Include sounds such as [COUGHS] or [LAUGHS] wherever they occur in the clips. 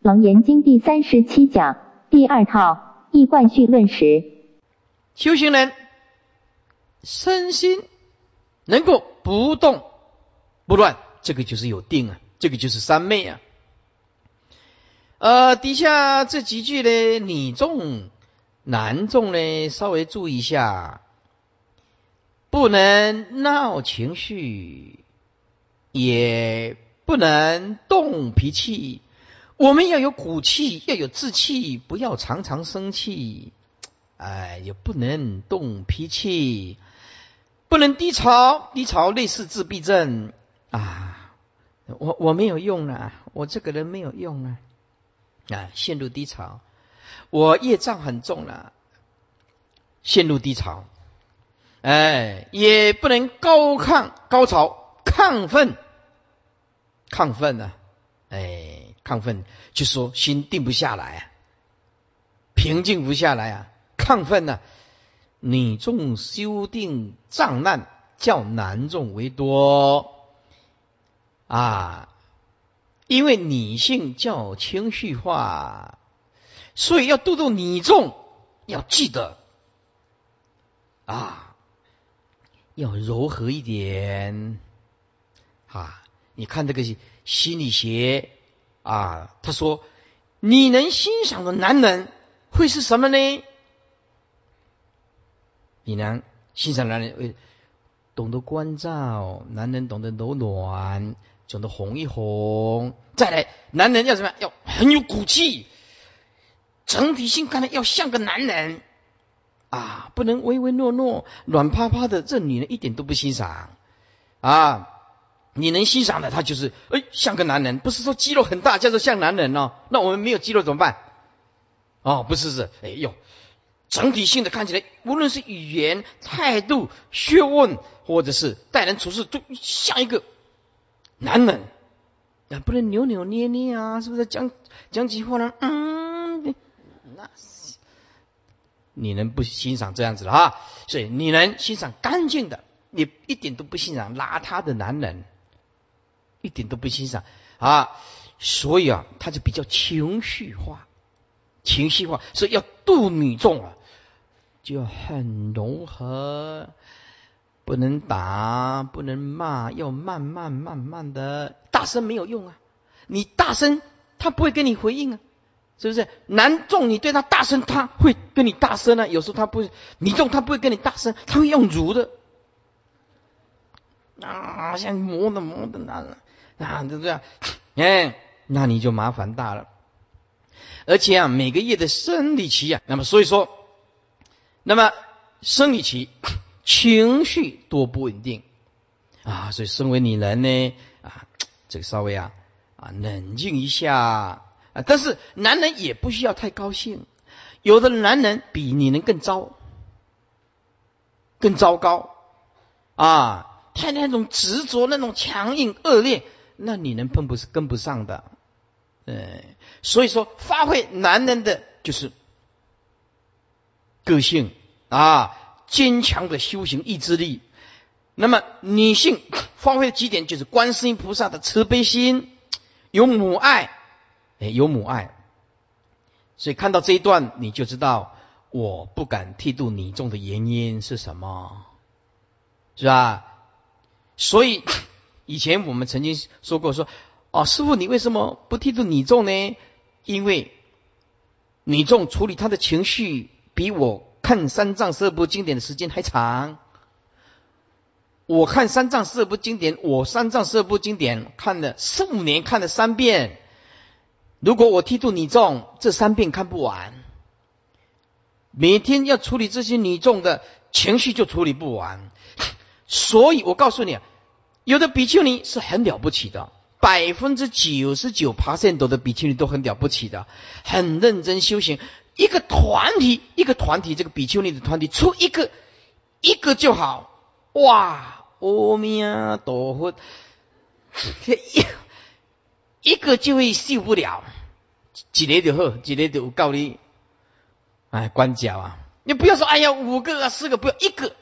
楞严经第三十七讲第二套易贯序论时，修行人身心能够不动不乱，这个就是有定啊，这个就是三昧啊。呃，底下这几句呢，女众、男众呢，稍微注意一下，不能闹情绪，也不能动脾气。我们要有骨气，要有志气，不要常常生气。哎，也不能动脾气，不能低潮，低潮类似自闭症啊。我我没有用啊，我这个人没有用啊。啊，陷入低潮，我业障很重了，陷入低潮，哎，也不能高亢高潮亢奋，亢奋呢，哎，亢奋就说心定不下来啊，平静不下来啊，亢奋呢，女众修定障难较男众为多啊。因为女性较情绪化，所以要度度女众，要记得啊，要柔和一点啊。你看这个心理学啊，他说你能欣赏的男人会是什么呢？你能欣赏男人会懂得关照，男人懂得柔软。懂得哄一哄，再来，男人要什么？要很有骨气，整体性看来要像个男人啊，不能唯唯诺诺、软趴趴的。这女人一点都不欣赏啊！你能欣赏的，他就是哎，像个男人，不是说肌肉很大叫做像男人哦。那我们没有肌肉怎么办？哦，不是是，哎呦，整体性的看起来，无论是语言、态度、学问，或者是待人处事，都像一个。男人啊，不能扭扭捏捏啊，是不是？讲讲几话呢？嗯，那是你能不欣赏这样子的啊？所以你能欣赏干净的，你一点都不欣赏邋遢的男人，一点都不欣赏啊。所以啊，他就比较情绪化，情绪化，所以要度女众啊，就很融合。不能打，不能骂，要慢慢慢慢的，大声没有用啊！你大声，他不会跟你回应啊，是不是？男众你对他大声，他会跟你大声啊。有时候他不会，女众他不会跟你大声，他会用儒的啊，像磨的磨的男人 [LAUGHS] 啊，就这样，哎，那你就麻烦大了。而且啊，每个月的生理期啊，那么所以说，那么生理期。情绪多不稳定啊，所以身为女人呢啊，这个稍微啊啊冷静一下啊。但是男人也不需要太高兴，有的男人比女人更糟，更糟糕啊。他那种执着、那种强硬、恶劣，那女人碰不是跟不上的。呃，所以说发挥男人的就是个性啊。坚强的修行意志力，那么女性发挥的几点就是观世音菩萨的慈悲心，有母爱，哎，有母爱。所以看到这一段，你就知道我不敢剃度你众的原因是什么，是吧？所以以前我们曾经说过，说哦，师傅你为什么不剃度你众呢？因为你众处理他的情绪比我。看三藏四部经典的时间还长，我看三藏四部经典，我三藏四部经典看了四五年，看了三遍。如果我剃度女众，这三遍看不完，每天要处理这些女众的情绪就处理不完。所以我告诉你，有的比丘尼是很了不起的，百分之九十九爬山斗的比丘尼都很了不起的，很认真修行。一个团体，一个团体，这个比丘尼的团体出一个一个就好，哇！阿弥陀佛，一一个就会受不了，几个就好，几个就有道理。哎，关脚啊！你不要说，哎呀，五个啊，四个，不要一个。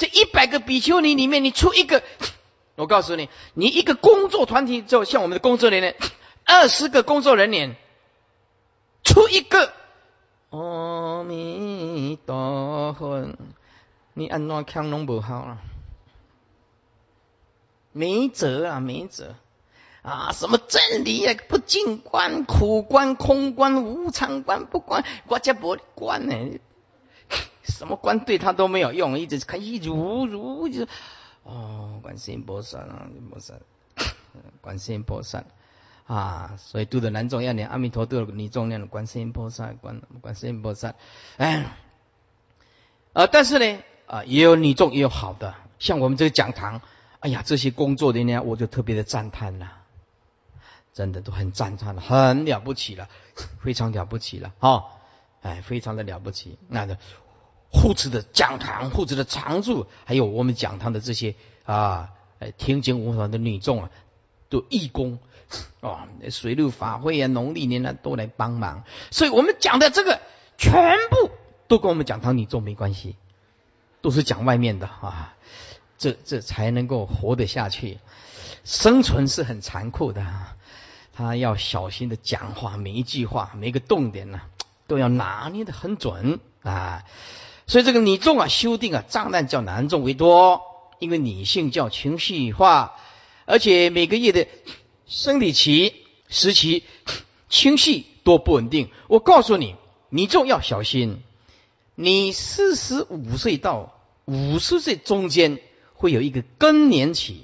这一百个比丘尼里面，你出一个，我告诉你，你一个工作团体就像我们的工作人员。二十个工作人员出一个阿弥陀佛，你按怎腔拢不好啊？没辙啊，没辙啊！什么真理啊？不净观、苦观、空观、无常观，不观，我家不观呢？什么观对他都没有用，一直看一如如就哦，观世音菩萨啊，菩萨，观世音菩萨 [COUGHS] 啊，所以度的南众要念阿弥陀，度的女宗念观世音菩萨，观观世音菩萨。哎，呃，但是呢，啊，也有女众也有好的，像我们这个讲堂，哎呀，这些工作人员，我就特别的赞叹了，真的都很赞叹了，很了不起了，非常了不起了，哈，哎，非常的了不起，那个。护持的讲堂，护持的常住，还有我们讲堂的这些啊，听经无法的女众啊，都义工啊，水陆法会啊，农历年呢都来帮忙。所以我们讲的这个全部都跟我们讲堂女众没关系，都是讲外面的啊。这这才能够活得下去。生存是很残酷的，他要小心的讲话，每一句话，每一个重点呢，都要拿捏的很准啊。所以这个女众啊，修订啊，障难较男众为多，因为女性较情绪化，而且每个月的生理期时期情绪多不稳定。我告诉你，女众要小心。你四十五岁到五十岁中间会有一个更年期，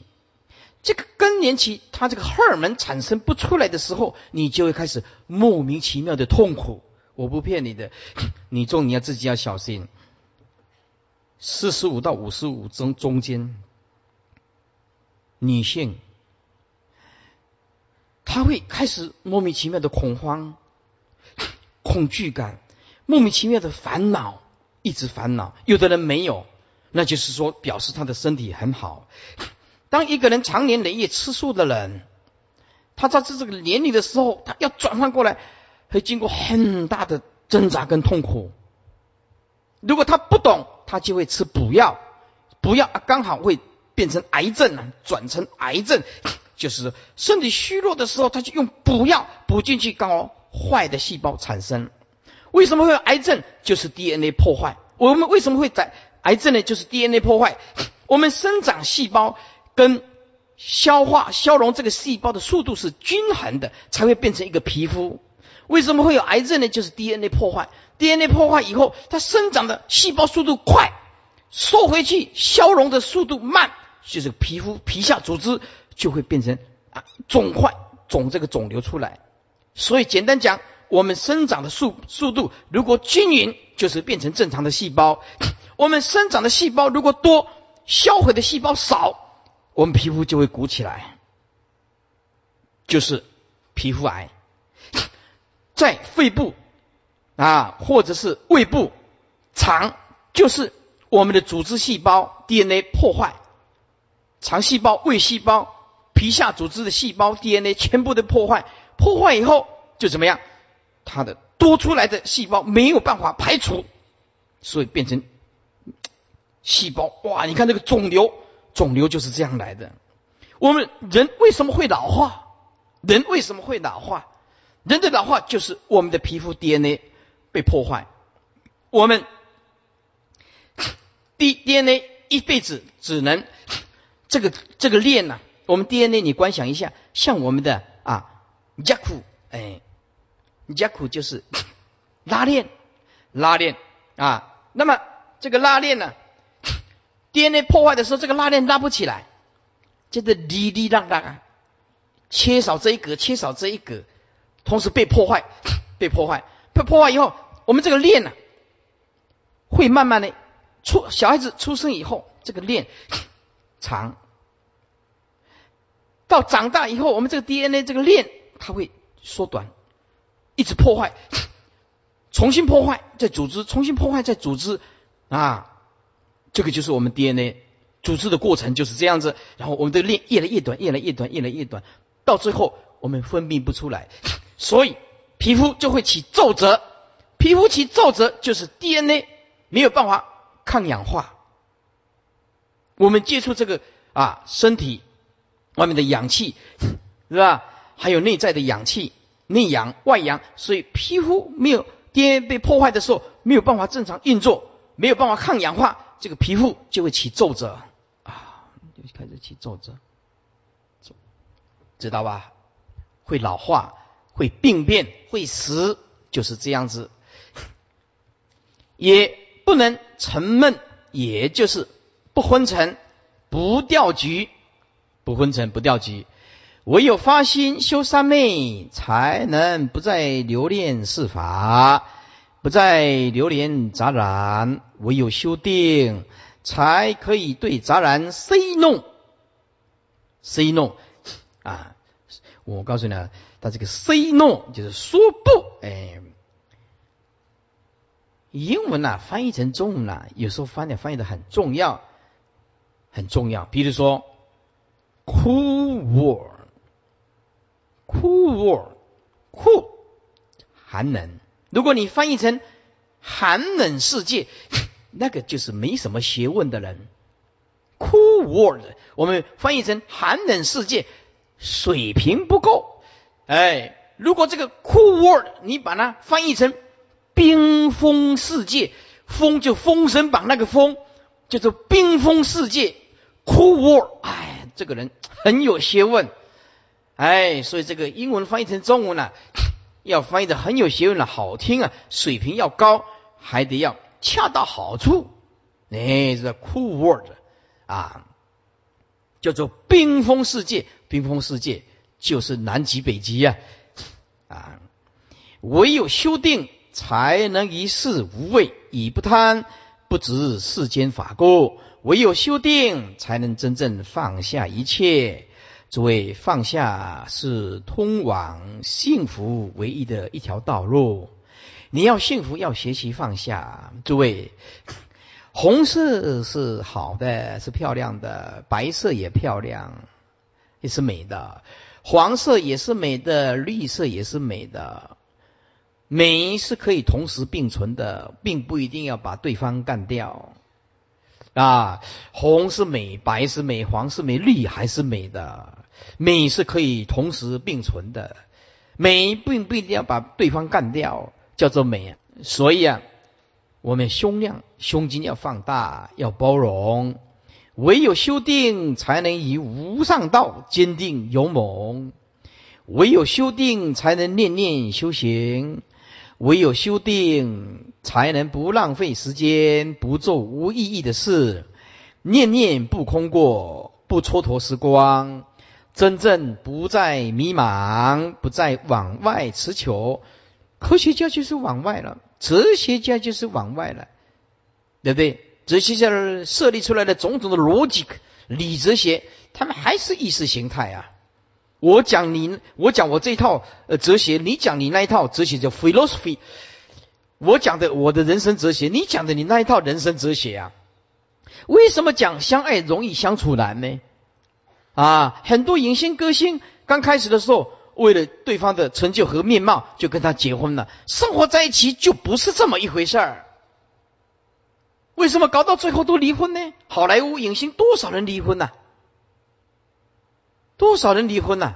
这个更年期，它这个荷尔蒙产生不出来的时候，你就会开始莫名其妙的痛苦。我不骗你的，[LAUGHS] 女众你要自己要小心。四十五到五十五中中间，女性，她会开始莫名其妙的恐慌、恐惧感，莫名其妙的烦恼，一直烦恼。有的人没有，那就是说表示他的身体很好。当一个人长年累月吃素的人，他在这这个年龄的时候，他要转换过来，会经过很大的挣扎跟痛苦。如果他不懂，他就会吃补药，补药刚好会变成癌症啊，转成癌症，就是身体虚弱的时候，他就用补药补进去，刚好坏的细胞产生。为什么会有癌症？就是 DNA 破坏。我们为什么会在癌症呢？就是 DNA 破坏。我们生长细胞跟消化消融这个细胞的速度是均衡的，才会变成一个皮肤。为什么会有癌症呢？就是 DNA 破坏。DNA 破坏以后，它生长的细胞速度快，缩回去消融的速度慢，就是皮肤皮下组织就会变成啊肿块肿这个肿瘤出来。所以简单讲，我们生长的速速度如果均匀，就是变成正常的细胞；我们生长的细胞如果多，销毁的细胞少，我们皮肤就会鼓起来，就是皮肤癌。在肺部。啊，或者是胃部、肠，就是我们的组织细胞 DNA 破坏，肠细胞、胃细胞、皮下组织的细胞 DNA 全部的破坏，破坏以后就怎么样？它的多出来的细胞没有办法排除，所以变成细胞。哇，你看这个肿瘤，肿瘤就是这样来的。我们人为什么会老化？人为什么会老化？人的老化就是我们的皮肤 DNA。被破坏，我们 [COUGHS] D DNA 一辈子只能 [COUGHS] 这个这个链呢？我们 DNA 你观想一下，像我们的啊加库哎，加库就是 [COUGHS] 拉链拉链啊。那么这个拉链呢，DNA 破坏的时候，这个拉链拉不起来，就是哩哩啷啷啊，缺少这一格，缺少这一格，同时被破坏，被破坏，被破坏以后。我们这个链呢，会慢慢的出小孩子出生以后，这个链长，到长大以后，我们这个 DNA 这个链它会缩短，一直破坏，重新破坏再组织，重新破坏再组织啊，这个就是我们 DNA 组织的过程就是这样子。然后我们的链越来越短，越来越短，越来越短，到最后我们分泌不出来，所以皮肤就会起皱褶。皮肤起皱褶，就是 DNA 没有办法抗氧化。我们接触这个啊身体外面的氧气，是吧？还有内在的氧气，内氧外氧，所以皮肤没有 DNA 被破坏的时候，没有办法正常运作，没有办法抗氧化，这个皮肤就会起皱褶啊，就开始起皱褶，知道吧？会老化，会病变，会死，就是这样子，也不能沉闷，也就是不昏沉，不掉局，不昏沉，不掉局。唯有发心修三昧，才能不再留恋世法，不再流连杂染；唯有修定，才可以对杂染 say no，say no 啊！我告诉你啊，他这个 say no 就是说不。哎，英文呐翻译成中文呐，有时候翻译翻译的很重要，很重要。比如说，cool word。酷沃酷寒冷，如果你翻译成寒冷世界，[LAUGHS] 那个就是没什么学问的人。cool world，我们翻译成寒冷世界，水平不够。哎，如果这个 cool world 你把它翻译成冰封世界，封就封神榜那个封，叫做冰封世界。酷 world，哎，这个人很有学问。哎，所以这个英文翻译成中文呢，要翻译的很有学问了，好听啊，水平要高，还得要恰到好处。哎，这 cool word 啊，叫做冰封世界。冰封世界就是南极、北极呀，啊，唯有修订，才能一世无畏，以不贪，不执世间法故。唯有修定，才能真正放下一切。诸位，放下是通往幸福唯一的一条道路。你要幸福，要学习放下。诸位，红色是好的，是漂亮的；白色也漂亮，也是美的；黄色也是美的，绿色也是美的。美是可以同时并存的，并不一定要把对方干掉。啊，红是美，白是美，黄是美，绿还是美的。美是可以同时并存的，美并不一定要把对方干掉，叫做美。所以啊，我们胸量、胸襟要放大，要包容。唯有修定，才能以无上道坚定勇猛；唯有修定，才能念念修行；唯有修定，才能不浪费时间，不做无意义的事，念念不空过，不蹉跎时光。真正不再迷茫，不再往外持求。科学家就是往外了，哲学家就是往外了，对不对？哲学家设立出来的种种的逻辑、理哲学，他们还是意识形态啊。我讲你，我讲我这一套呃哲学，你讲你那一套哲学叫 philosophy。我讲的我的人生哲学，你讲的你那一套人生哲学啊？为什么讲相爱容易相处难呢？啊，很多影星歌星刚开始的时候，为了对方的成就和面貌，就跟他结婚了。生活在一起就不是这么一回事儿。为什么搞到最后都离婚呢？好莱坞影星多少人离婚呐？多少人离婚呐？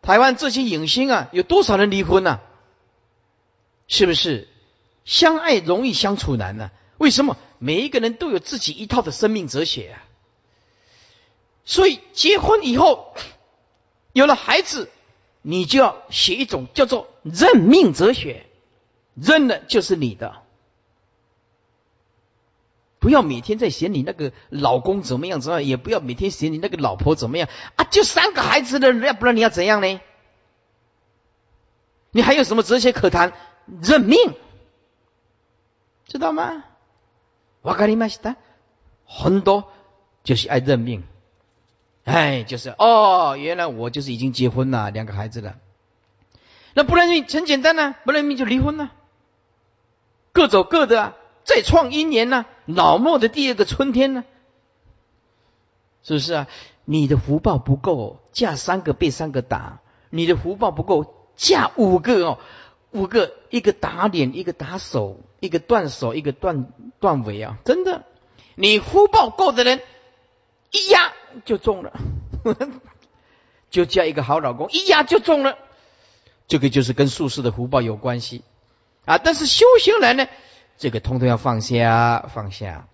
台湾这些影星啊，有多少人离婚呐？是不是相爱容易相处难呢？为什么每一个人都有自己一套的生命哲学啊？所以结婚以后有了孩子，你就要写一种叫做认命哲学，认了就是你的，不要每天在嫌你那个老公怎么样怎么样，也不要每天嫌你那个老婆怎么样啊！就三个孩子的人，要不然你要怎样呢？你还有什么哲学可谈？认命，知道吗？我跟你们说，很多就是爱认命。哎，就是哦，原来我就是已经结婚了，两个孩子了。那不认命很简单呐，不认命就离婚了，各走各的啊，再创一年呢，老莫的第二个春天呢，是不是啊？你的福报不够，嫁三个被三个打；你的福报不够，嫁五个哦，五个一个打脸，一个打手，一个断手，一个断断尾啊！真的，你福报够的人。一压就中了，[LAUGHS] 就嫁一个好老公，一压就中了。这个就是跟术士的福报有关系啊。但是修行人呢，这个通通要放下，放下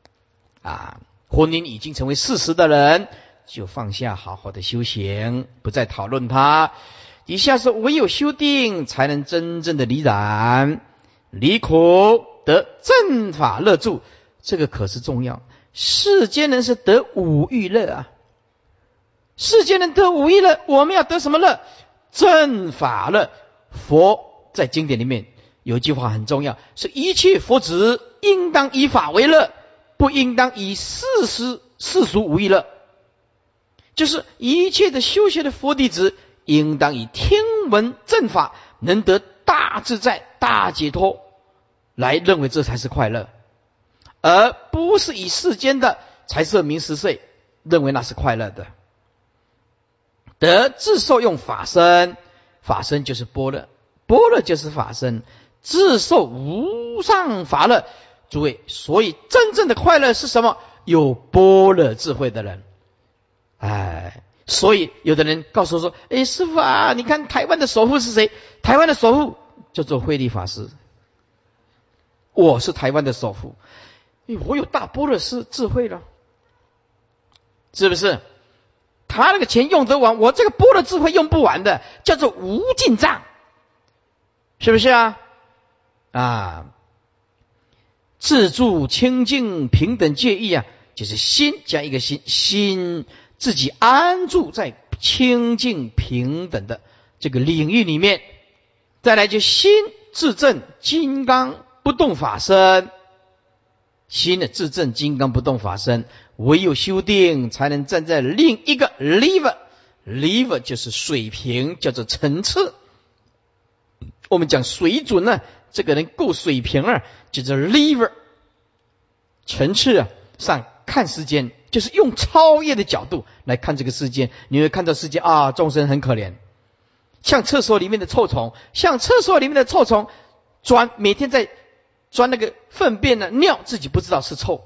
啊。婚姻已经成为事实的人，就放下，好好的修行，不再讨论它。底下是唯有修定，才能真正的离染、离苦，得正法乐住。这个可是重要。世间人是得五欲乐啊。世间人得五欲乐，我们要得什么乐？正法乐。佛在经典里面有一句话很重要，是一切佛子应当以法为乐，不应当以世事世俗无欲乐。就是一切的修学的佛弟子，应当以听闻正法，能得大自在、大解脱，来认为这才是快乐，而不是以世间的财色名食睡认为那是快乐的。得自受用法身。法身就是般若，般若就是法身，自受无上法乐。诸位，所以真正的快乐是什么？有般若智慧的人。哎，所以有的人告诉我说：“哎，师傅啊，你看台湾的首富是谁？台湾的首富叫做慧利法师。我是台湾的首富，我有大般若是智慧了，是不是？”他那个钱用得完，我这个波的智慧用不完的，叫做无尽藏，是不是啊？啊，自助清净平等介意啊，就是心加一个心，心自己安住在清净平等的这个领域里面。再来就心自证金刚不动法身，心的自证金刚不动法身。唯有修定，才能站在另一个 level，level 就是水平，叫做层次。我们讲水准呢，这个人够水平啊，叫做 level 层次啊。上看世间，就是用超越的角度来看这个世界，你会看到世界啊，众生很可怜，像厕所里面的臭虫，像厕所里面的臭虫钻，每天在钻那个粪便呢，尿自己不知道是臭。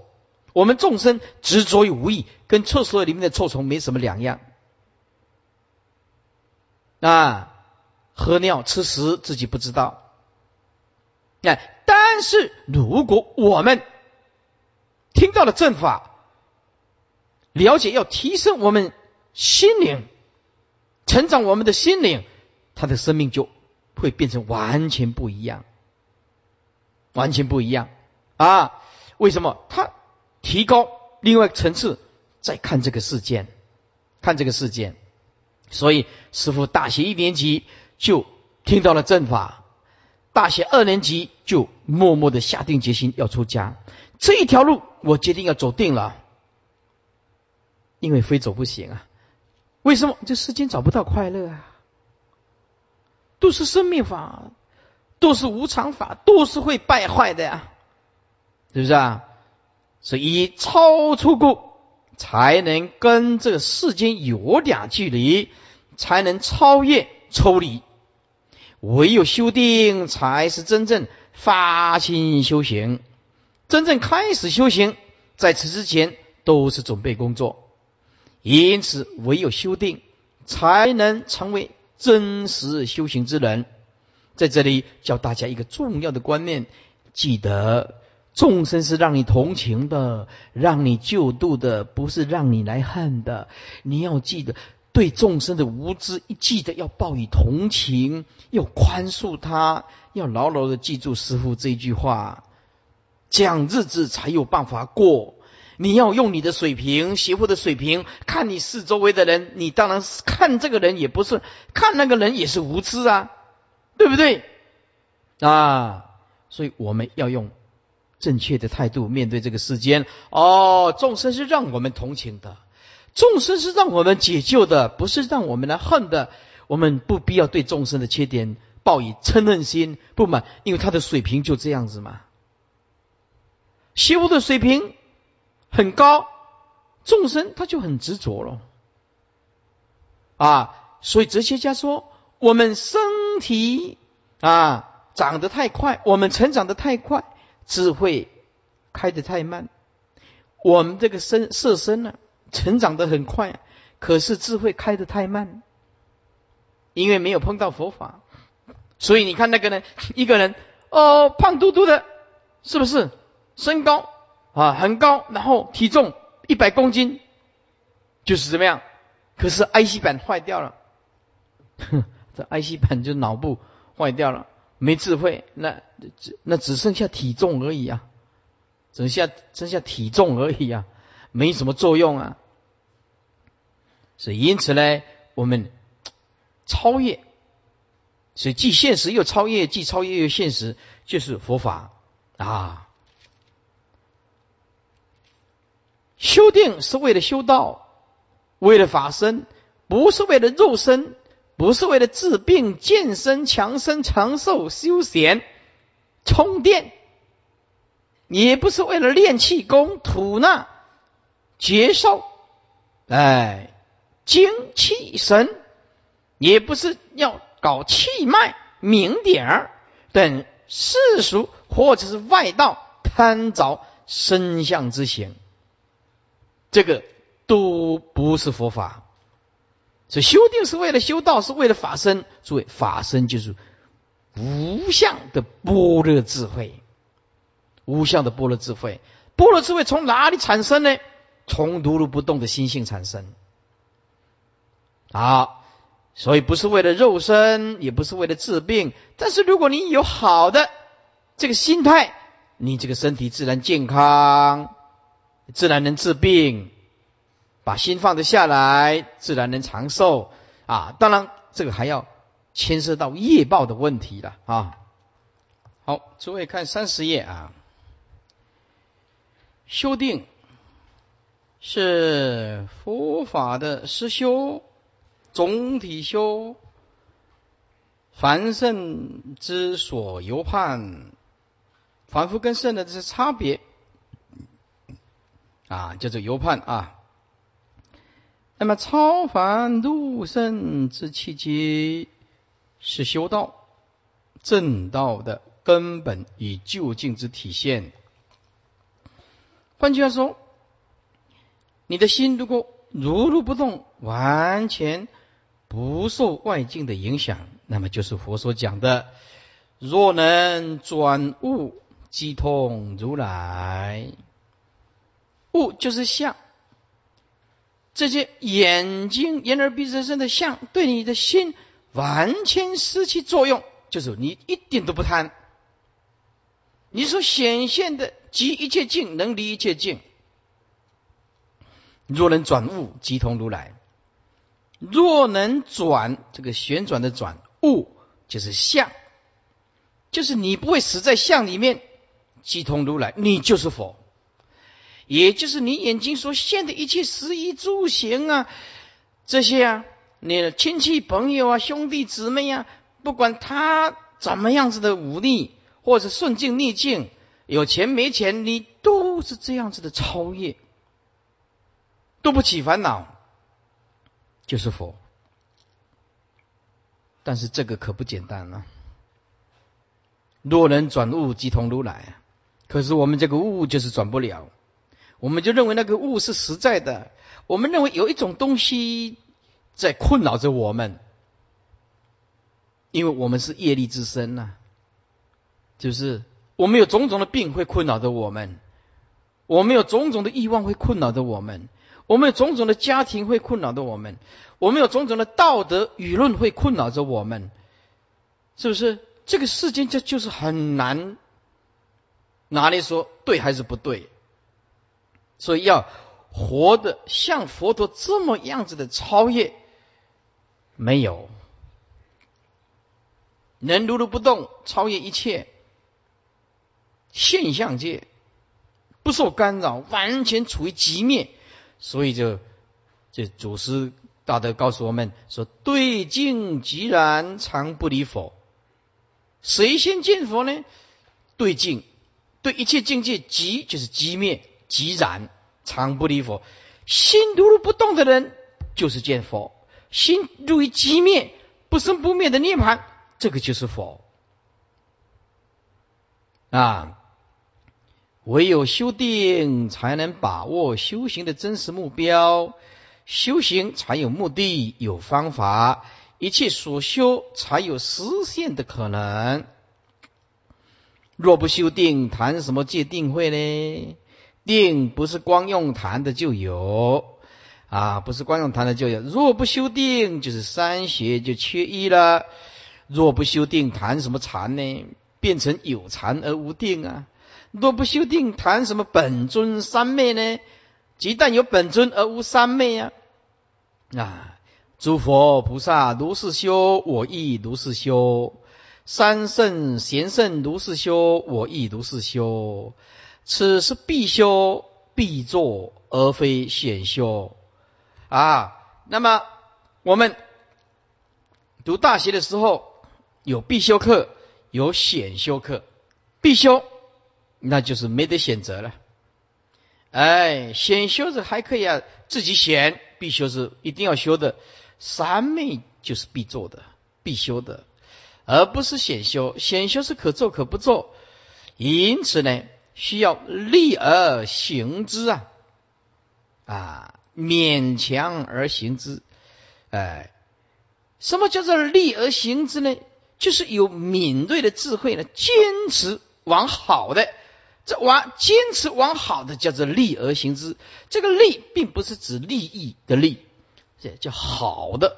我们众生执着于无意，跟厕所里面的臭虫没什么两样。啊，喝尿吃食自己不知道。哎，但是如果我们听到了正法，了解要提升我们心灵，成长我们的心灵，他的生命就会变成完全不一样，完全不一样啊！为什么他？提高另外层次，再看这个事件，看这个事件。所以师傅大学一年级就听到了正法，大学二年级就默默的下定决心要出家。这一条路我决定要走定了，因为非走不行啊。为什么？这世间找不到快乐啊，都是生命法，都是无常法，都是会败坏的呀，是不是啊？所以超出过，才能跟这个世间有点距离，才能超越抽离。唯有修定，才是真正发心修行。真正开始修行，在此之前都是准备工作。因此，唯有修定，才能成为真实修行之人。在这里教大家一个重要的观念，记得。众生是让你同情的，让你救度的，不是让你来恨的。你要记得，对众生的无知，记得要报以同情，要宽恕他，要牢牢的记住师傅这句话，这样日子才有办法过。你要用你的水平，邪乎的水平，看你四周围的人，你当然是看这个人也不是，看那个人也是无知啊，对不对？啊，所以我们要用。正确的态度面对这个世间哦，众生是让我们同情的，众生是让我们解救的，不是让我们来恨的。我们不必要对众生的缺点抱以嗔恨心不满，因为他的水平就这样子嘛。修的水平很高，众生他就很执着了啊。所以哲学家说，我们身体啊长得太快，我们成长的太快。智慧开得太慢，我们这个身色身呢，成长的很快，可是智慧开得太慢，因为没有碰到佛法，所以你看那个人，一个人哦，胖嘟嘟的，是不是？身高啊很高，然后体重一百公斤，就是怎么样？可是 IC 板坏掉了，[LAUGHS] 这 IC 板就脑部坏掉了，没智慧，那那只剩下体重而已啊，只剩下剩下体重而已啊，没什么作用啊。所以因此呢，我们超越，所以既现实又超越，既超越又现实，就是佛法啊。修定是为了修道，为了法身，不是为了肉身，不是为了治病、健身、强身、长寿、休闲、充电，也不是为了练气功、吐纳、绝烧，哎，精气神，也不是要搞气脉、名点儿等世俗或者是外道贪着身相之行。这个都不是佛法，所以修定是为了修道，是为了法身。诸位，法身就是无相的般若智慧，无相的般若智慧。般若智慧从哪里产生呢？从如如不动的心性产生。好，所以不是为了肉身，也不是为了治病。但是如果你有好的这个心态，你这个身体自然健康。自然能治病，把心放得下来，自然能长寿啊！当然，这个还要牵涉到业报的问题了啊！好，诸位看三十页啊，修定是佛法的实修，总体修，凡圣之所由判，凡夫跟圣的这些差别。啊，叫做游判啊。那么超凡入圣之契机，是修道正道的根本与究竟之体现。换句话说，你的心如果如如不动，完全不受外境的影响，那么就是佛所讲的：若能转悟，即通如来。物就是相，这些眼睛、眼耳鼻舌身的相，对你的心完全失去作用，就是你一点都不贪。你所显现的即一切境，能离一切境。若能转物，即通如来。若能转这个旋转的转物，就是相，就是你不会死在相里面，即通如来，你就是佛。也就是你眼睛所现的一切食衣住行啊，这些啊，你的亲戚朋友啊、兄弟姊妹啊，不管他怎么样子的武力，或者顺境逆境，有钱没钱，你都是这样子的超越，都不起烦恼，就是佛。但是这个可不简单啊！若能转物，即通如来！可是我们这个物就是转不了。我们就认为那个物是实在的，我们认为有一种东西在困扰着我们，因为我们是业力之身呐，就是我们有种种的病会困扰着我们，我们有种种的欲望会困扰着我们，我们有种种的家庭会困扰着我们，我们有种种的道德舆论会困扰着我们，是不是？这个世间这就是很难哪里说对还是不对？所以要活的像佛陀这么样子的超越，没有能如如不动，超越一切现象界，不受干扰，完全处于极灭。所以就这祖师大德告诉我们说：对境即然，常不离佛。谁先见佛呢？对境，对一切境界即就是即灭。即然常不离佛，心如如不动的人就是见佛；心入于即灭、不生不灭的涅槃，这个就是佛。啊，唯有修定才能把握修行的真实目标，修行才有目的、有方法，一切所修才有实现的可能。若不修定，谈什么界定会呢？定不是光用谈的就有啊，不是光用谈的就有。若不修定，就是三学就缺一了。若不修定，谈什么禅呢？变成有禅而无定啊。若不修定，谈什么本尊三昧呢？即但有本尊而无三昧啊！啊，诸佛菩萨如是修，我亦如是修。三圣贤圣如是修，我亦如是修。此是必修必做，而非显修啊。那么我们读大学的时候，有必修课，有显修课。必修，那就是没得选择了。哎，选修是还可以啊，自己选；必修是一定要修的。三昧就是必做的、必修的。而不是选修，选修是可做可不做，因此呢，需要立而行之啊，啊，勉强而行之，哎，什么叫做立而行之呢？就是有敏锐的智慧呢，坚持往好的，这往坚持往好的叫做利而行之。这个利并不是指利益的利，这叫好的。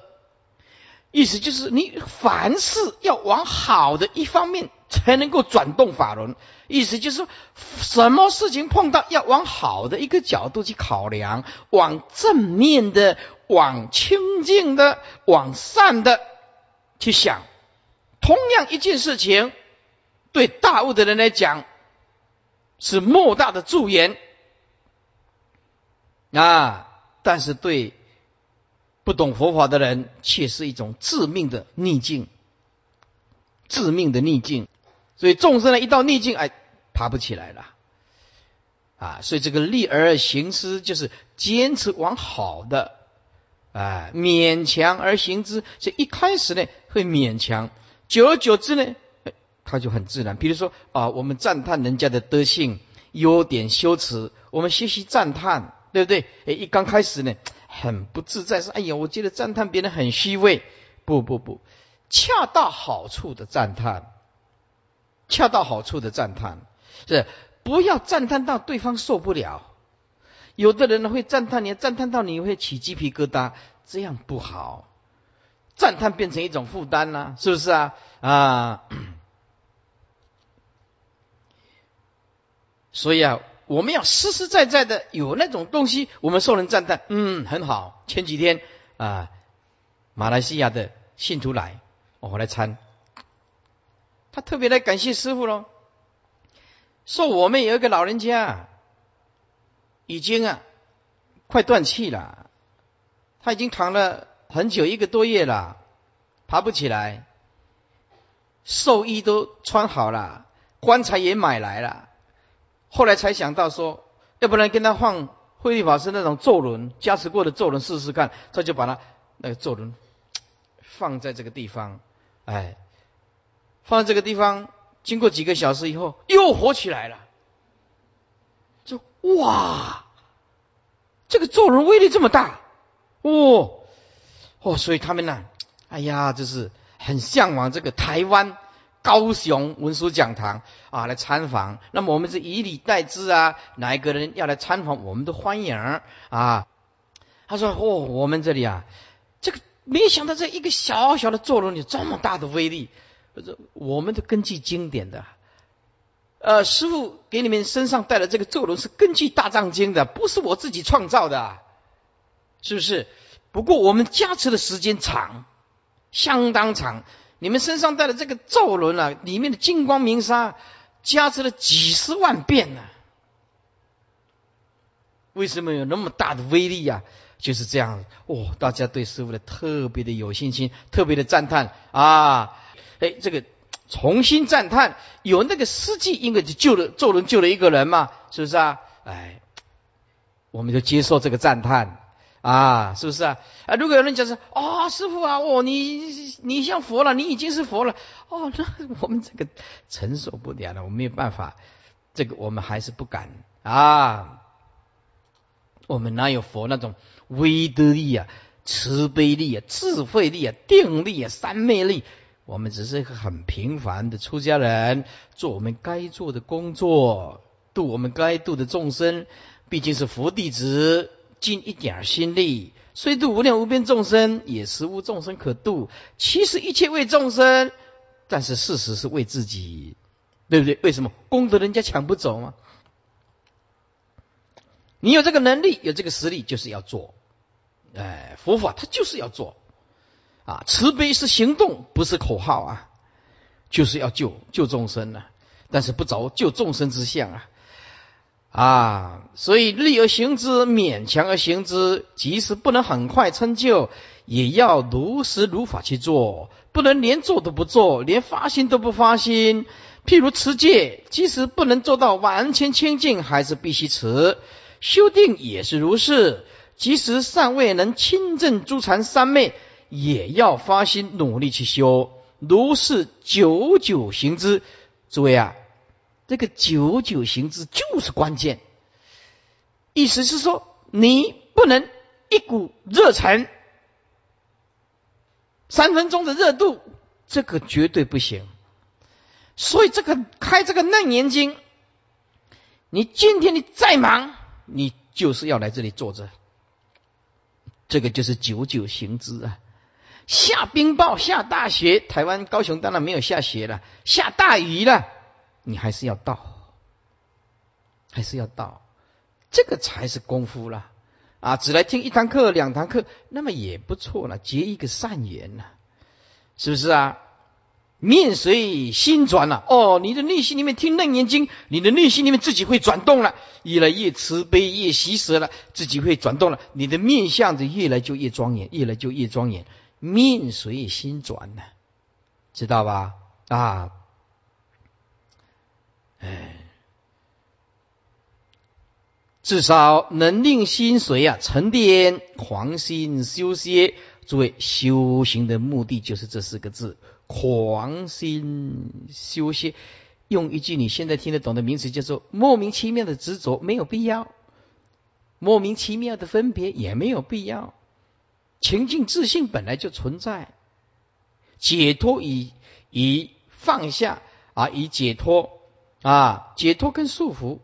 意思就是，你凡事要往好的一方面才能够转动法轮。意思就是，什么事情碰到要往好的一个角度去考量，往正面的、往清净的、往善的去想。同样一件事情，对大悟的人来讲是莫大的助言啊，但是对。不懂佛法的人，却是一种致命的逆境，致命的逆境。所以众生呢，一到逆境，哎，爬不起来了，啊，所以这个立而行之，就是坚持往好的，啊，勉强而行之。所以一开始呢，会勉强，久而久之呢，他就很自然。比如说啊，我们赞叹人家的德性、优点、修辞，我们学习赞叹，对不对？哎，一刚开始呢。很不自在，说：“哎呀，我觉得赞叹别人很虚伪。”不不不，恰到好处的赞叹，恰到好处的赞叹，是不要赞叹到对方受不了。有的人呢会赞叹你，赞叹到你会起鸡皮疙瘩，这样不好。赞叹变成一种负担啦，是不是啊？啊，所以啊。我们要实实在在的有那种东西，我们受人赞叹，嗯，很好。前几天啊，马来西亚的信徒来，我回来参，他特别来感谢师傅喽，说我们有一个老人家，已经啊快断气了，他已经躺了很久，一个多月了，爬不起来，寿衣都穿好了，棺材也买来了。后来才想到说，要不然跟他换慧律法师那种咒轮加持过的咒轮试试看。他就把他那个咒轮放在这个地方，哎，放在这个地方，经过几个小时以后，又活起来了。就哇，这个咒轮威力这么大，哦哦，所以他们呢，哎呀，就是很向往这个台湾。高雄文殊讲堂啊，来参访。那么我们是以礼待之啊，哪一个人要来参访，我们都欢迎啊。他说：“哦，我们这里啊，这个没想到这一个小小的坐轮有这么大的威力。我们都根据经典的，呃，师傅给你们身上带的这个坐轮是根据大藏经的，不是我自己创造的，是不是？不过我们加持的时间长，相当长。”你们身上带的这个咒轮啊，里面的金光明沙加持了几十万遍呢？为什么有那么大的威力呀？就是这样，哦，大家对师傅的特别的有信心，特别的赞叹啊！哎，这个重新赞叹，有那个司机，因为就救了咒轮，救了一个人嘛，是不是啊？哎，我们就接受这个赞叹。啊，是不是啊？啊，如果有人讲说，哦，师傅啊，哦，你你像佛了，你已经是佛了，哦，那我们这个承受不了了，我没有办法，这个我们还是不敢啊。我们哪有佛那种威德力啊？慈悲力啊、智慧力啊、定力啊、三昧力。我们只是一个很平凡的出家人，做我们该做的工作，度我们该度的众生。毕竟是佛弟子，尽一点心力，虽度无量无边众生，也实无众生可度。其实一切为众生，但是事实是为自己，对不对？为什么功德人家抢不走吗？你有这个能力，有这个实力，就是要做。哎，佛法它就是要做。啊，慈悲是行动，不是口号啊，就是要救救众生呢，但是不着救众生之相啊，啊，所以力而行之，勉强而行之，即使不能很快成就，也要如实如法去做，不能连做都不做，连发心都不发心。譬如持戒，即使不能做到完全清净，还是必须持；修定也是如是，即使尚未能亲证诸禅三昧。也要发心努力去修，如是久久行之。诸位啊，这个久久行之就是关键。意思是说，你不能一股热忱，三分钟的热度，这个绝对不行。所以，这个开这个楞严经，你今天你再忙，你就是要来这里坐着。这个就是久久行之啊。下冰雹、下大雪，台湾高雄当然没有下雪了，下大雨了，你还是要到，还是要到，这个才是功夫了啊！只来听一堂课、两堂课，那么也不错了，结一个善缘了，是不是啊？面随心转了哦，你的内心里面听楞严经，你的内心里面自己会转动了，越来越慈悲，越喜舍了，自己会转动了，你的面相就越来就越庄严，越来就越庄严。面随心转呢，知道吧？啊，哎，至少能令心随啊沉淀，狂心修歇。诸位修行的目的就是这四个字：狂心修歇。用一句你现在听得懂的名词叫做莫名其妙的执着，没有必要；莫名其妙的分别也没有必要。情境自信本来就存在，解脱以以放下啊，以解脱啊，解脱跟束缚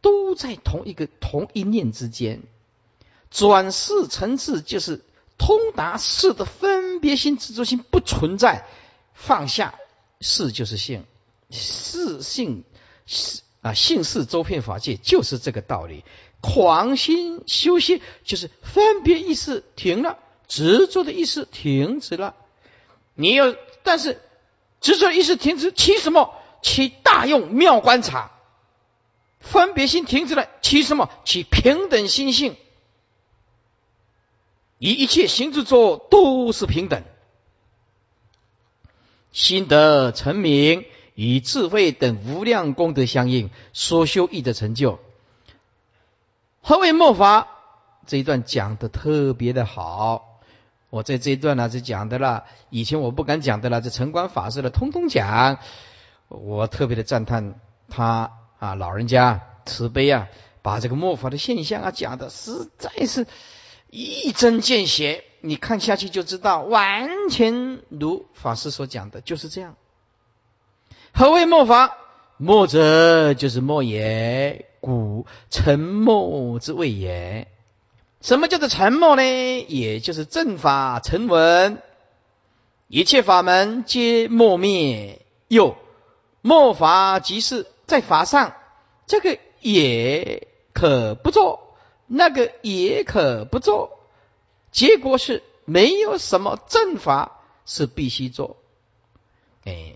都在同一个同一念之间。转世层次就是通达事的分别心、执着心不存在，放下事就是性，事性是啊，性是周遍法界，就是这个道理。狂心修息，就是分别意识停了，执着的意识停止了。你要，但是执着意识停止，起什么？起大用妙观察。分别心停止了，起什么？起平等心性。以一切行之作都是平等，心得成名，与智慧等无量功德相应，所修意的成就。何为末法？这一段讲的特别的好，我在这一段呢是讲的了，以前我不敢讲的了，这城关法师的通通讲，我特别的赞叹他啊，老人家慈悲啊，把这个末法的现象啊讲的实在是一针见血，你看下去就知道，完全如法师所讲的，就是这样。何谓末法？末者就是末也。古沉默之谓也。什么叫做沉默呢？也就是正法沉稳，一切法门皆默灭。又末法即是在法上，这个也可不做，那个也可不做。结果是没有什么正法是必须做，哎，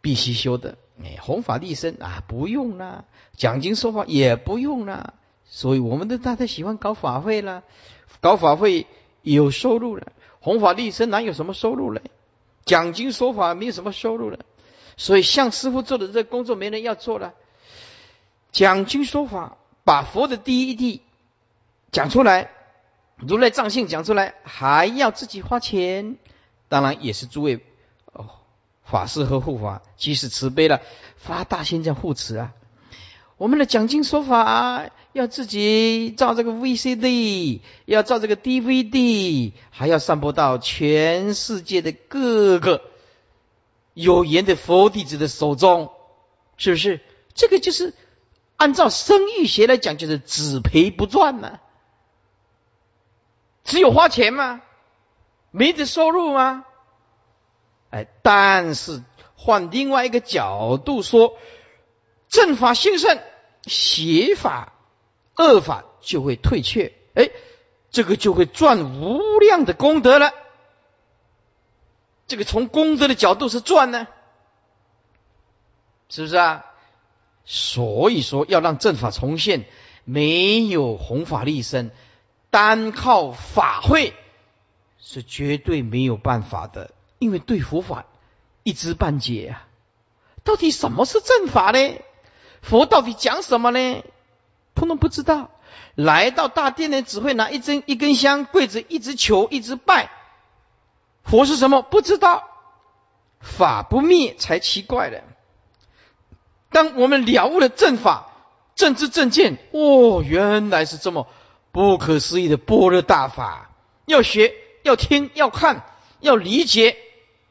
必须修的。哎，弘法立身啊，不用啦；讲经说法也不用啦。所以我们的大家喜欢搞法会啦，搞法会有收入了。弘法立身哪有什么收入嘞？讲经说法没有什么收入了。所以像师傅做的这工作，没人要做了。讲经说法，把佛的第一谛讲出来，如来藏性讲出来，还要自己花钱。当然也是诸位哦。法师和护法即使慈悲了，发大心在护持啊。我们的讲经说法要自己造这个 VCD，要造这个 DVD，还要散播到全世界的各个有缘的佛弟子的手中，是不是？这个就是按照生育学来讲，就是只赔不赚嘛。只有花钱吗？没得收入吗？哎，但是换另外一个角度说，正法兴盛，邪法。恶法就会退却，哎，这个就会赚无量的功德了。这个从功德的角度是赚呢，是不是啊？所以说要让正法重现，没有弘法利生，单靠法会是绝对没有办法的，因为对佛法一知半解啊。到底什么是正法呢？佛到底讲什么呢？通通不知道，来到大殿呢，只会拿一针一根香，跪着一直求，一直拜。佛是什么？不知道，法不灭才奇怪了。当我们了悟了正法、正知正见，哦，原来是这么不可思议的般若大法。要学，要听，要看，要理解，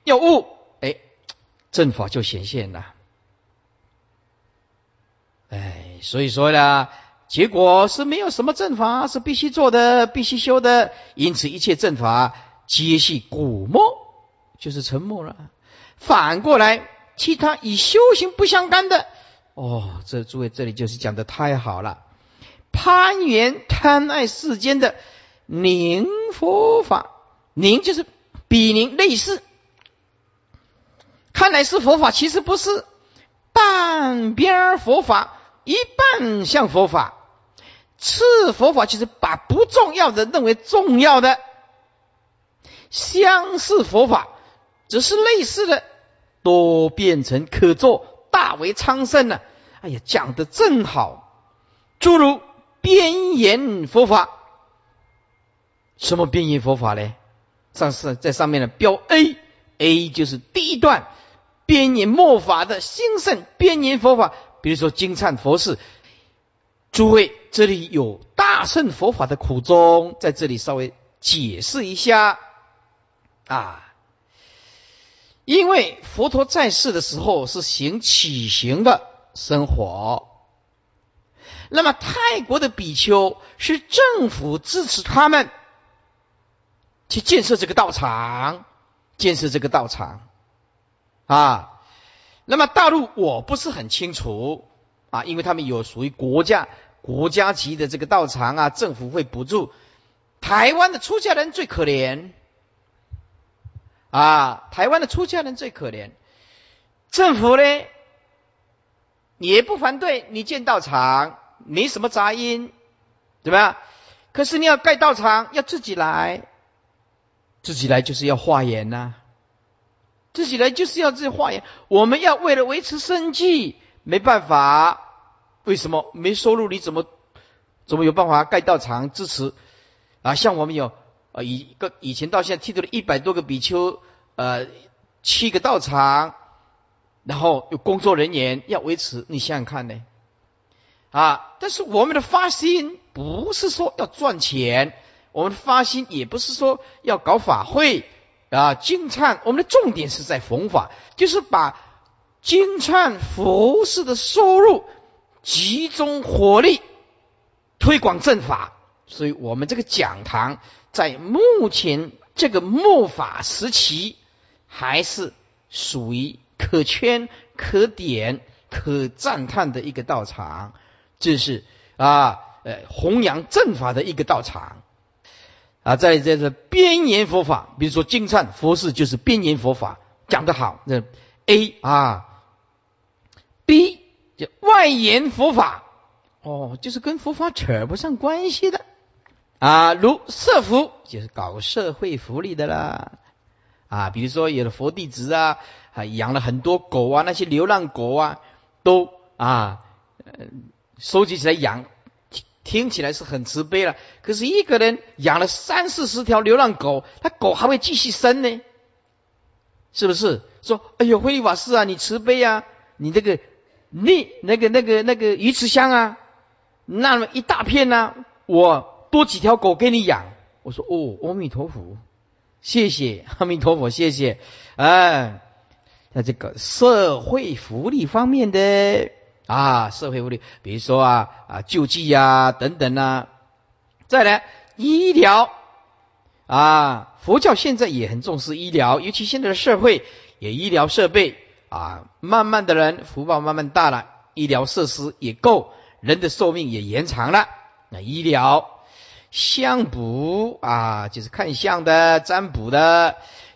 要悟，哎，正法就显现了。哎，所以说呢。结果是没有什么正法是必须做的、必须修的，因此一切正法皆系古默，就是沉默了。反过来，其他与修行不相干的，哦，这诸位这里就是讲的太好了。攀缘贪爱世间的宁佛法，宁就是比宁类似，看来是佛法，其实不是半边佛法，一半像佛法。次佛法就是把不重要的认为重要的，相似佛法只是类似的，都变成可做大为昌盛了。哎呀，讲的正好，诸如边言佛法，什么边言佛法呢？上次在上面呢标 A，A 就是第一段边言末法的兴盛边言佛法，比如说金灿佛事。诸位，这里有大圣佛法的苦衷，在这里稍微解释一下啊。因为佛陀在世的时候是行起行的生活，那么泰国的比丘是政府支持他们去建设这个道场，建设这个道场啊。那么大陆我不是很清楚。啊，因为他们有属于国家国家级的这个道场啊，政府会补助。台湾的出家人最可怜啊，台湾的出家人最可怜。政府呢也不反对你建道场，没什么杂音，怎么样？可是你要盖道场，要自己来，自己来就是要化缘呐，自己来就是要自己化缘。我们要为了维持生计。没办法，为什么没收入？你怎么怎么有办法盖道场支持啊？像我们有呃一个以前到现在剃度了一百多个比丘，呃七个道场，然后有工作人员要维持，你想想看呢？啊！但是我们的发心不是说要赚钱，我们的发心也不是说要搞法会啊，经忏。我们的重点是在弘法，就是把。金灿佛事的收入集中火力推广正法，所以我们这个讲堂在目前这个末法时期，还是属于可圈可点、可赞叹的一个道场。这是啊，呃，弘扬正法的一个道场啊，在这个边缘佛法，比如说金灿佛事就是边缘佛法，讲得好。那 A 啊。B 就外延佛法，哦，就是跟佛法扯不上关系的啊，如社福就是搞社会福利的啦，啊，比如说有的佛弟子啊，啊养了很多狗啊，那些流浪狗啊，都啊，收集起来养，听起来是很慈悲了。可是一个人养了三四十条流浪狗，他狗还会继续生呢，是不是？说，哎呦，慧法师啊，你慈悲啊，你这个。你那个那个那个鱼池香啊，那么一大片呢，我多几条狗给你养。我说哦，阿弥陀佛，谢谢阿弥陀佛，谢谢。哎，在这个社会福利方面的啊，社会福利，比如说啊啊救济呀等等呐，再来医疗啊，佛教现在也很重视医疗，尤其现在的社会也医疗设备啊，慢慢的人福报慢慢大了，医疗设施也够，人的寿命也延长了。那医疗。相卜啊，就是看相的、占卜的；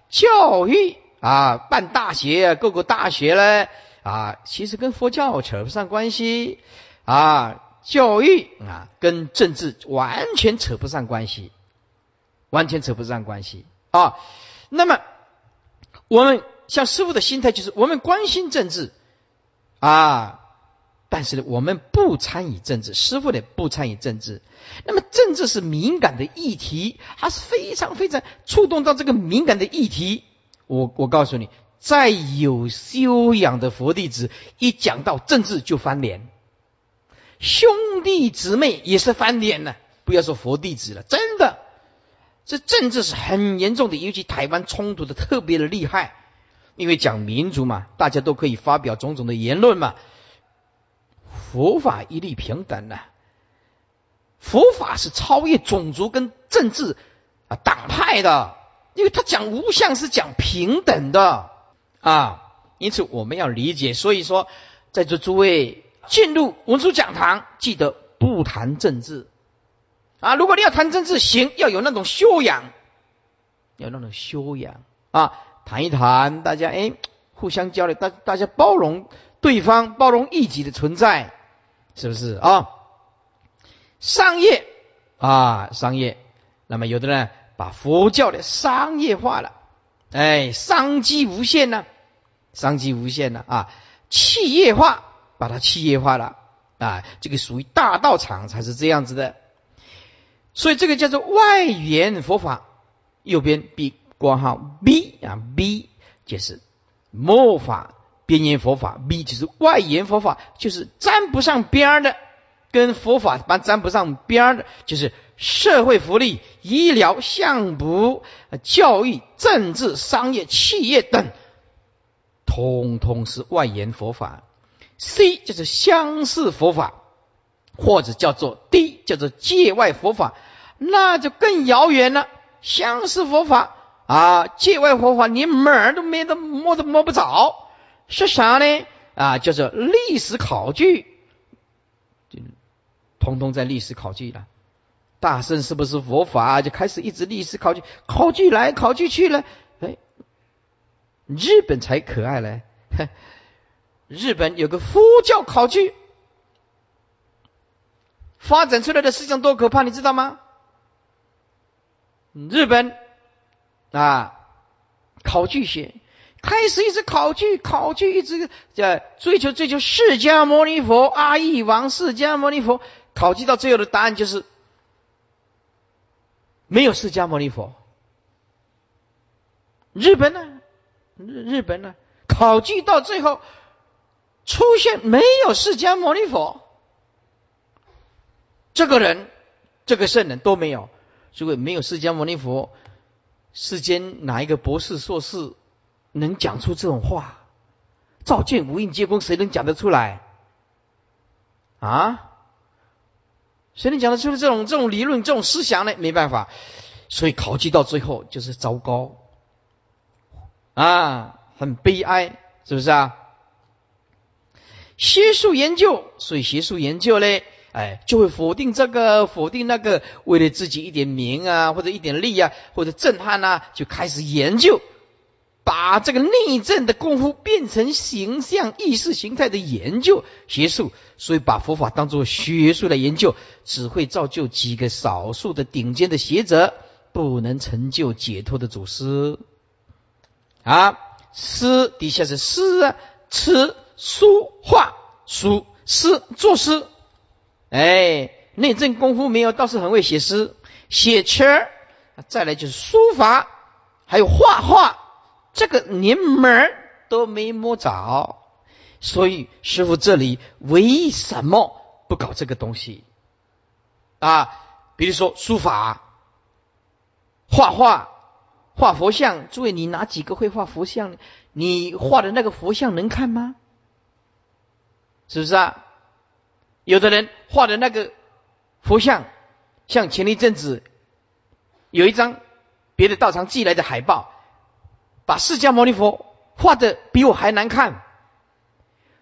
教育啊，办大学，各个大学呢啊，其实跟佛教扯不上关系啊。教育啊，跟政治完全扯不上关系，完全扯不上关系啊。那么，我们像师傅的心态就是，我们关心政治啊。但是呢，我们不参与政治，师傅呢不参与政治。那么政治是敏感的议题，还是非常非常触动到这个敏感的议题。我我告诉你，再有修养的佛弟子，一讲到政治就翻脸，兄弟姊妹也是翻脸呢。不要说佛弟子了，真的，这政治是很严重的，尤其台湾冲突的特别的厉害，因为讲民族嘛，大家都可以发表种种的言论嘛。佛法一律平等的，佛法是超越种族跟政治啊党派的，因为他讲无相是讲平等的啊，因此我们要理解。所以说，在座诸位进入文殊讲堂，记得不谈政治啊。如果你要谈政治，行，要有那种修养，有那种修养啊，谈一谈，大家哎互相交流，大大家包容对方，包容异己的存在。是不是啊？商业啊，商业。那么有的人把佛教的商业化了，哎，商机无限呢，商机无限呢啊！企业化，把它企业化了啊，这个属于大道场才是这样子的。所以这个叫做外缘佛法。右边 B 括号 B 啊，B 就是末法。边缘佛法，B 就是外缘佛法，就是沾不上边儿的，跟佛法般沾不上边儿的，就是社会福利、医疗、相卜、教育、政治、商业、企业等，通通是外延佛法。C 就是相似佛法，或者叫做 D 叫做界外佛法，那就更遥远了。相似佛法啊，界外佛法连门儿都没得摸都摸不着。是啥呢？啊，叫做历史考据，就通通在历史考据了。大圣是不是佛法？就开始一直历史考据，考据来考据去了。哎，日本才可爱嘞！日本有个佛教考据，发展出来的思想多可怕，你知道吗？日本啊，考据学。开始一直考据，考据一直在追求追求释迦牟尼佛，阿育王释迦牟尼佛，考据到最后的答案就是没有释迦牟尼佛。日本呢？日日本呢？考据到最后出现没有释迦牟尼佛，这个人，这个圣人都没有，如果没有释迦牟尼佛，世间哪一个博士硕士？能讲出这种话，照见无印皆空，谁能讲得出来？啊？谁能讲得出这种这种理论、这种思想呢？没办法，所以考据到最后就是糟糕，啊，很悲哀，是不是啊？学术研究，所以学术研究呢，哎，就会否定这个，否定那个，为了自己一点名啊，或者一点利啊，或者震撼啊，就开始研究。把这个内政的功夫变成形象意识形态的研究学术，所以把佛法当作学术来研究，只会造就几个少数的顶尖的学者，不能成就解脱的祖师。啊，诗底下是诗啊，词、书、画、书、诗、作诗。哎，内政功夫没有，倒是很会写诗、写词儿。再来就是书法，还有画画。这个连门儿都没摸着，所以师傅这里为什么不搞这个东西？啊，比如说书法、画画、画佛像。诸位，你哪几个会画佛像？你画的那个佛像能看吗？是不是啊？有的人画的那个佛像，像前一阵子有一张别的道场寄来的海报，把释迦牟尼佛画的比我还难看，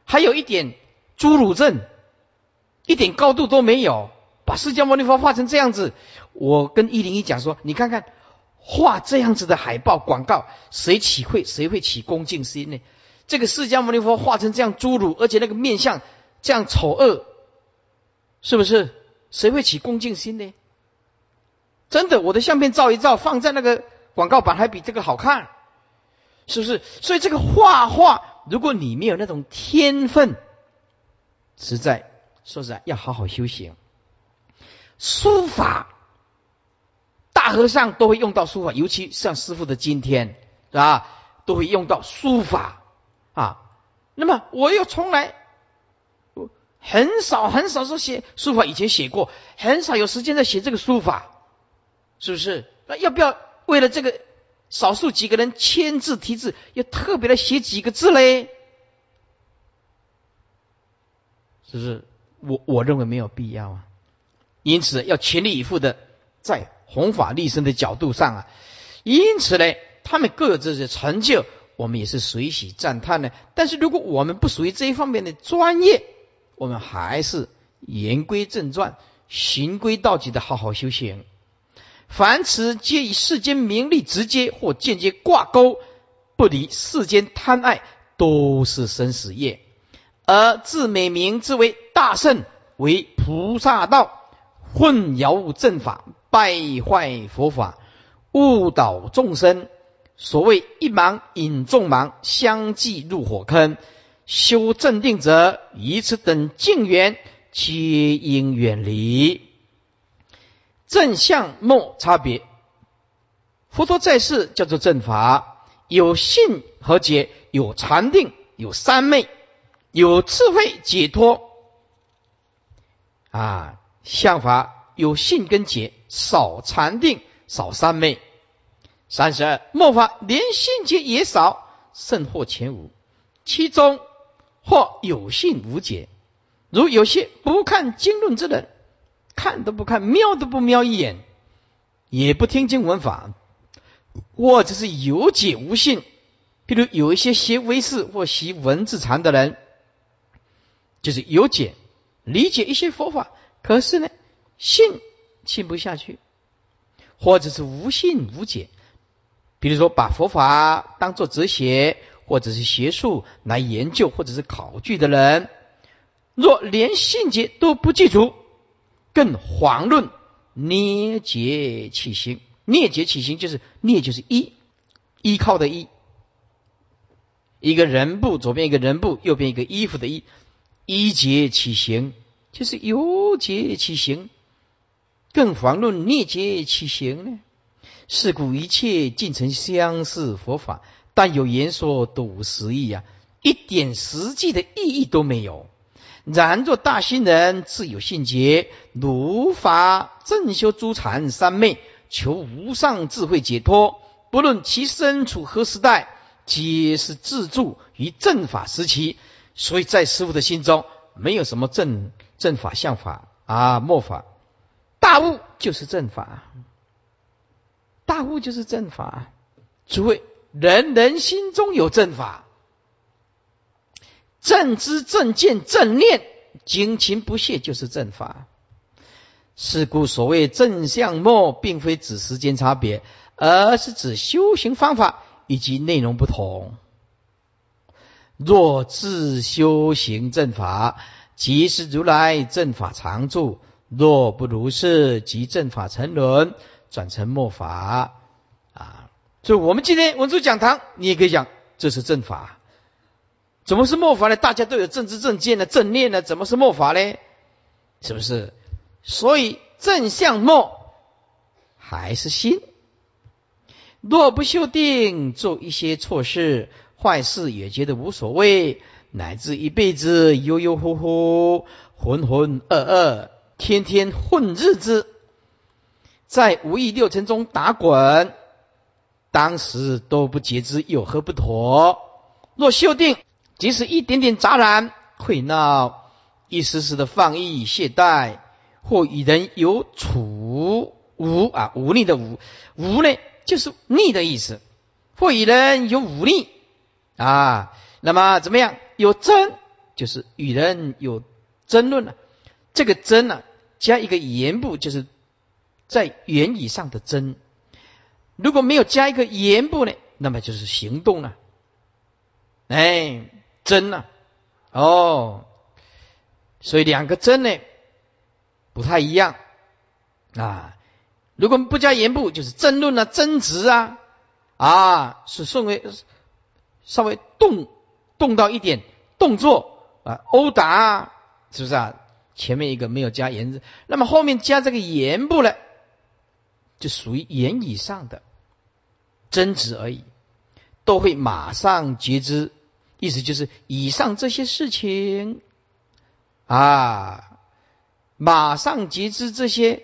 还有一点侏儒症，一点高度都没有。把释迦牟尼佛画成这样子，我跟一零一讲说：“你看看画这样子的海报广告，谁起会谁会起恭敬心呢？这个释迦牟尼佛画成这样侏儒，而且那个面相这样丑恶，是不是？谁会起恭敬心呢？真的，我的相片照一照，放在那个广告板还比这个好看，是不是？所以这个画画，如果你没有那种天分，实在说实在要好好修行。”书法，大和尚都会用到书法，尤其像师傅的今天，是吧？都会用到书法啊。那么我又从来我很少很少说写书法，以前写过，很少有时间在写这个书法，是不是？那要不要为了这个少数几个人签字题字，又特别的写几个字嘞？是不是？我我认为没有必要啊。因此，要全力以赴的在弘法立身的角度上啊，因此呢，他们各有这些成就，我们也是随喜赞叹的。但是，如果我们不属于这一方面的专业，我们还是言归正传，循规蹈矩的好好修行。凡此皆与世间名利直接或间接挂钩，不离世间贪爱，都是生死业。而自美名之为大圣，为菩萨道。混淆正法，败坏佛法，误导众生。所谓一盲引众盲，相继入火坑。修正定者，以此等境缘，皆应远离。正相末差别。佛陀在世叫做正法，有信和解，有禅定，有三昧，有智慧解脱。啊。相法有信跟解，少禅定，少三昧。三十二末法连信解也少，甚或前无。其中或有信无解，如有些不看经论之人，看都不看，瞄都不瞄一眼，也不听经闻法，或者是有解无信。比如有一些学唯识或习文字禅的人，就是有解，理解一些佛法。可是呢，信信不下去，或者是无信无解。比如说，把佛法当做哲学或者是学术来研究或者是考据的人，若连信解都不记住，更遑论捏结起行。捏结起行就是捏，就是依依靠的依，一个人部左边一个人部，右边一个衣服的衣，衣结起行。就是由结起行，更遑论涅结起行呢？是故一切尽成相似佛法，但有言说笃实意啊，一点实际的意义都没有。然若大心人自有信结，如法正修诸禅三昧，求无上智慧解脱，不论其身处何时代，皆是自助于正法时期。所以在师父的心中，没有什么正。正法、相法啊，末法，大悟就是正法，大悟就是正法。诸位，人人心中有正法，正知、正见、正念，精勤不懈就是正法。是故所谓正相末，并非指时间差别，而是指修行方法以及内容不同。若自修行正法。即是如来正法常住，若不如是，即正法沉沦，转成末法啊！所以，我们今天文殊讲堂，你也可以讲，这是正法。怎么是末法呢？大家都有政治正见的正念呢，怎么是末法呢？是不是？所以正向末还是心。若不修定，做一些错事、坏事，也觉得无所谓。乃至一辈子悠悠忽忽、浑浑噩噩，天天混日子，在无意六尘中打滚，当时都不觉知有何不妥。若修定，即使一点点杂染会闹，一丝丝的放逸懈怠，或与人有处无啊无力的无无呢，就是逆的意思，或与人有武力啊，那么怎么样？有争，就是与人有争论了。这个争呢，加一个言部，就是在言语上的争。如果没有加一个言部呢，那么就是行动了。哎，争呢？哦，所以两个争呢不太一样啊。如果不加言部，就是争论啊、争执啊，啊，是稍微稍微动动到一点动作啊，殴打，是不是啊？前面一个没有加言字，那么后面加这个言部呢，就属于言以上的争执而已，都会马上觉知。意思就是以上这些事情啊，马上截知这些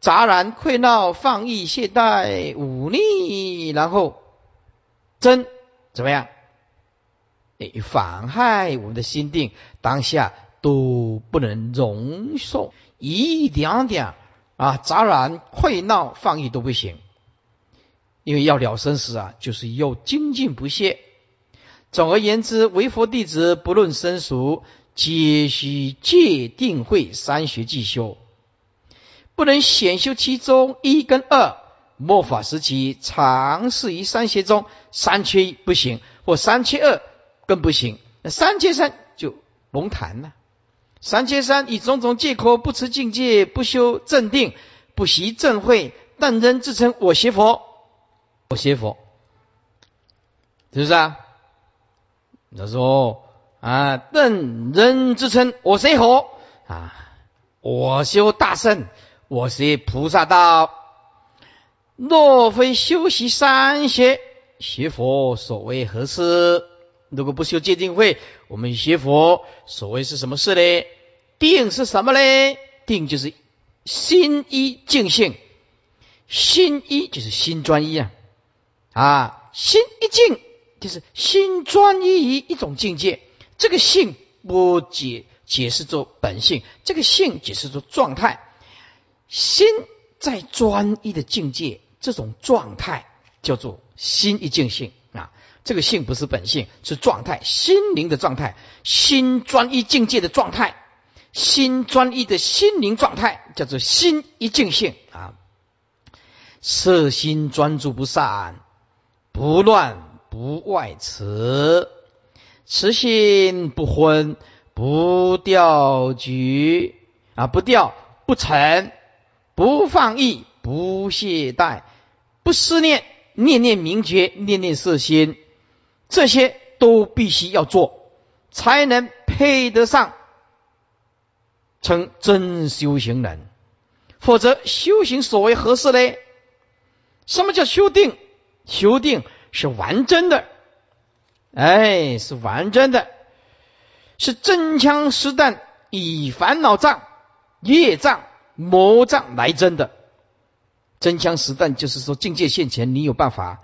杂然溃闹、放逸、懈怠、忤逆，然后真怎么样？诶，妨害我们的心定，当下。都不能容受一点点啊杂然溃闹放逸都不行，因为要了生死啊，就是要精进不懈。总而言之，为佛弟子不论生熟，皆须戒定慧三学既修，不能显修其中一跟二。末法时期，尝试于三学中，三缺一不行，或三缺二更不行，那三缺三就甭谈了。三千三以种种借口不持境界，不修正定，不习正慧，但仍自称我学佛，我学佛，是不是啊？他说啊，但仍自称我谁佛啊，我修大圣，我学菩萨道。若非修习三学，学佛所谓何事？如果不修戒定慧，我们学佛所谓是什么事呢？定是什么呢？定就是心一净性，心一就是心专一啊！啊，心一静就是心专一于一种境界。这个性不解解释作本性，这个性解释作状态。心在专一的境界，这种状态叫做心一境性啊。这个性不是本性，是状态，心灵的状态，心专一境界的状态，心专一的心灵状态，叫做心一境性啊。色心专注不散，不乱不外持，持心不昏，不掉举啊，不掉不沉，不放逸，不懈怠，不思念，念念明觉，念念色心。这些都必须要做，才能配得上成真修行人。否则，修行所为何事呢？什么叫修定？修定是完真的，哎，是完真的，是真枪实弹，以烦恼障、业障、魔障来真的。真枪实弹就是说，境界现前，你有办法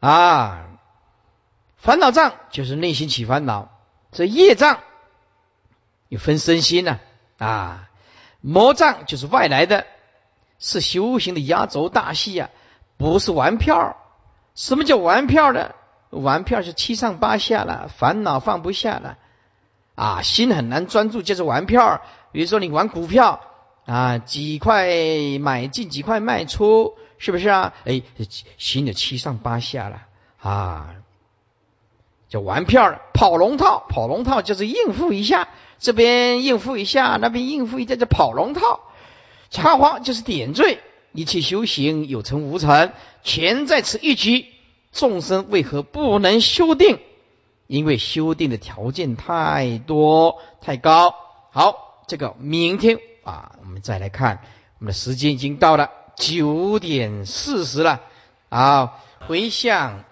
啊。烦恼障就是内心起烦恼，这业障有分身心呢啊，魔障就是外来的，是修行的压轴大戏呀，不是玩票。什么叫玩票呢？玩票是七上八下了，烦恼放不下了啊，心很难专注，就是玩票。比如说你玩股票啊，几块买进，几块卖出，是不是啊？哎，心的七上八下了啊。叫玩票了，跑龙套，跑龙套就是应付一下，这边应付一下，那边应付一下，叫跑龙套。插花就是点缀，一切修行有成无成，全在此一举。众生为何不能修定？因为修定的条件太多太高。好，这个明天啊，我们再来看。我们的时间已经到了九点四十了。好，回向。